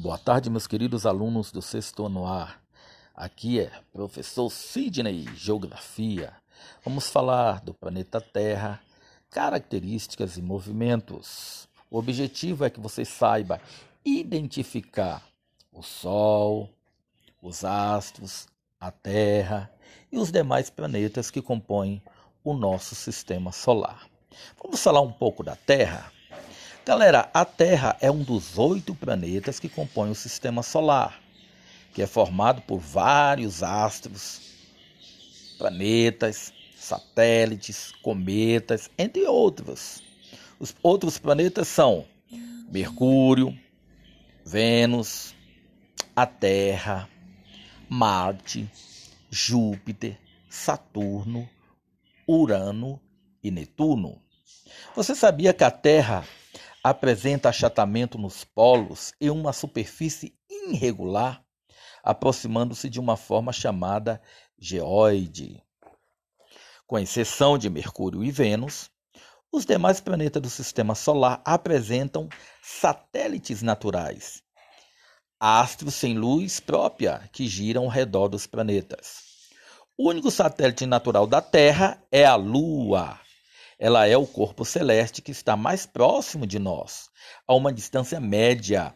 Boa tarde, meus queridos alunos do sexto ano A. Aqui é professor Sidney, Geografia. Vamos falar do planeta Terra, características e movimentos. O objetivo é que você saiba identificar o Sol, os astros, a Terra e os demais planetas que compõem o nosso sistema solar. Vamos falar um pouco da Terra? Galera, a Terra é um dos oito planetas que compõem o sistema solar, que é formado por vários astros, planetas, satélites, cometas, entre outros. Os outros planetas são Mercúrio, Vênus, a Terra, Marte, Júpiter, Saturno, Urano e Netuno. Você sabia que a Terra apresenta achatamento nos polos e uma superfície irregular, aproximando-se de uma forma chamada geoide. Com exceção de Mercúrio e Vênus, os demais planetas do sistema solar apresentam satélites naturais, astros sem luz própria que giram ao redor dos planetas. O único satélite natural da Terra é a Lua ela é o corpo celeste que está mais próximo de nós, a uma distância média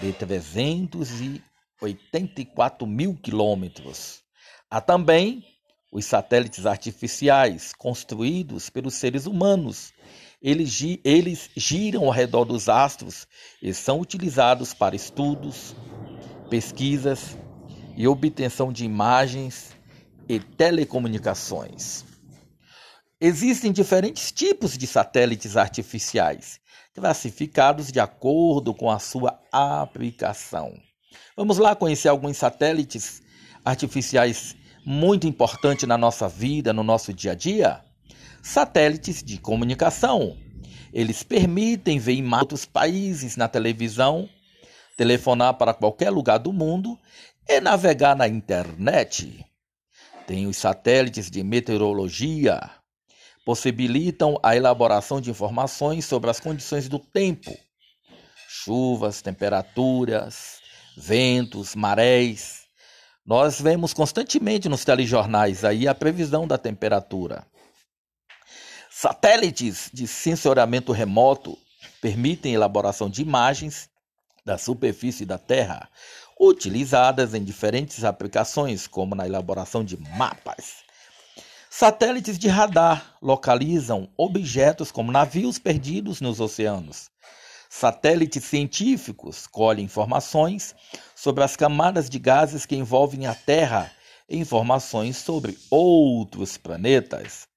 de 384 mil quilômetros. Há também os satélites artificiais construídos pelos seres humanos. Eles, eles giram ao redor dos astros e são utilizados para estudos, pesquisas e obtenção de imagens e telecomunicações. Existem diferentes tipos de satélites artificiais, classificados de acordo com a sua aplicação. Vamos lá conhecer alguns satélites artificiais muito importantes na nossa vida, no nosso dia a dia? Satélites de comunicação. Eles permitem ver em outros países na televisão, telefonar para qualquer lugar do mundo e navegar na internet. Tem os satélites de meteorologia, possibilitam a elaboração de informações sobre as condições do tempo, chuvas, temperaturas, ventos, marés. Nós vemos constantemente nos telejornais aí a previsão da temperatura. Satélites de sensoramento remoto permitem elaboração de imagens da superfície da Terra, utilizadas em diferentes aplicações, como na elaboração de mapas, Satélites de radar localizam objetos como navios perdidos nos oceanos. Satélites científicos colhem informações sobre as camadas de gases que envolvem a Terra e informações sobre outros planetas.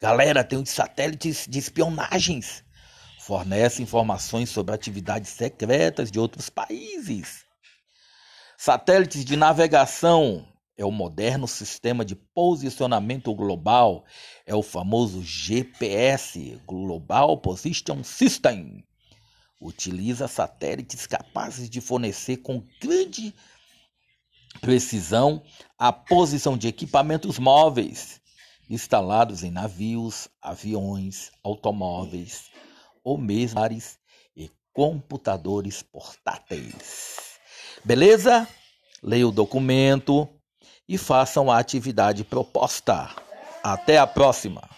Galera, tem os satélites de espionagens. Fornece informações sobre atividades secretas de outros países. Satélites de navegação é o moderno sistema de posicionamento global, é o famoso GPS Global Position System. Utiliza satélites capazes de fornecer com grande precisão a posição de equipamentos móveis instalados em navios, aviões, automóveis ou mesmo e computadores portáteis. Beleza? Leia o documento e façam a atividade proposta. Até a próxima!